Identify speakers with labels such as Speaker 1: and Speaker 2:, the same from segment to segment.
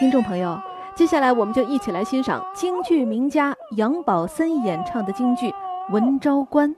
Speaker 1: 听众朋友，接下来我们就一起来欣赏京剧名家杨宝森演唱的京剧《文昭关》。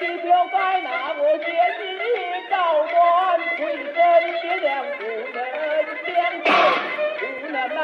Speaker 2: 你表哥拿我姐的高官，推身爹娘不能相信，不能老。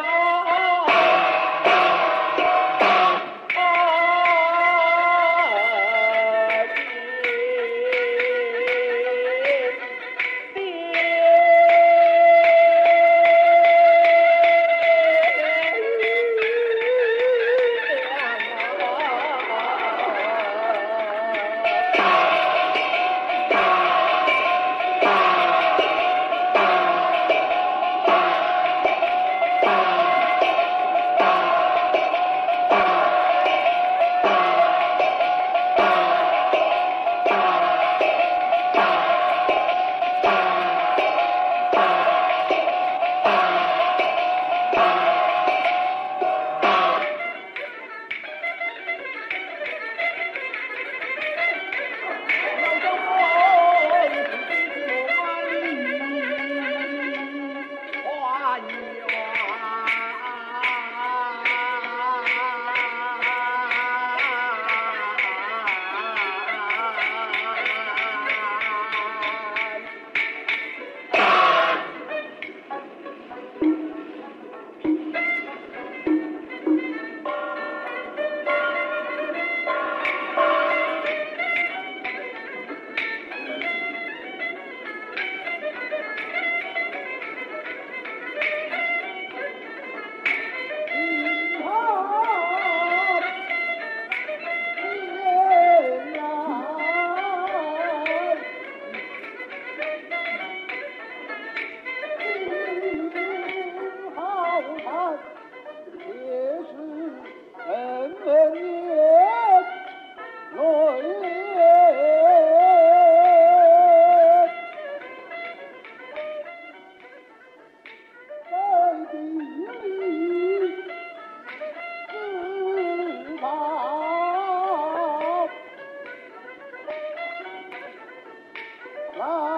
Speaker 2: Bye.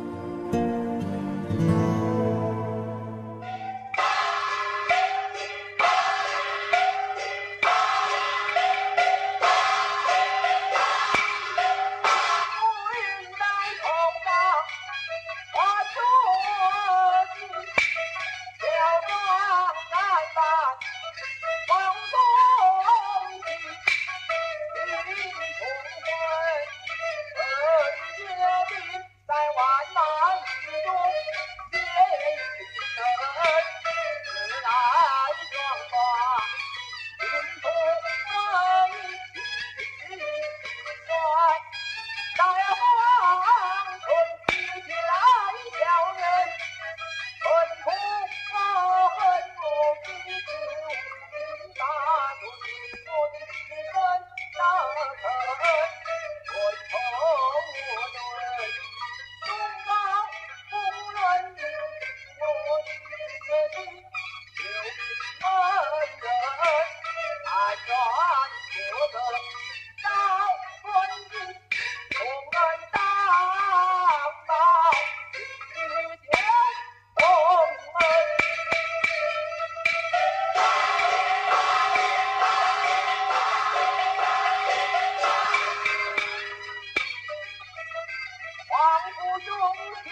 Speaker 2: 在中原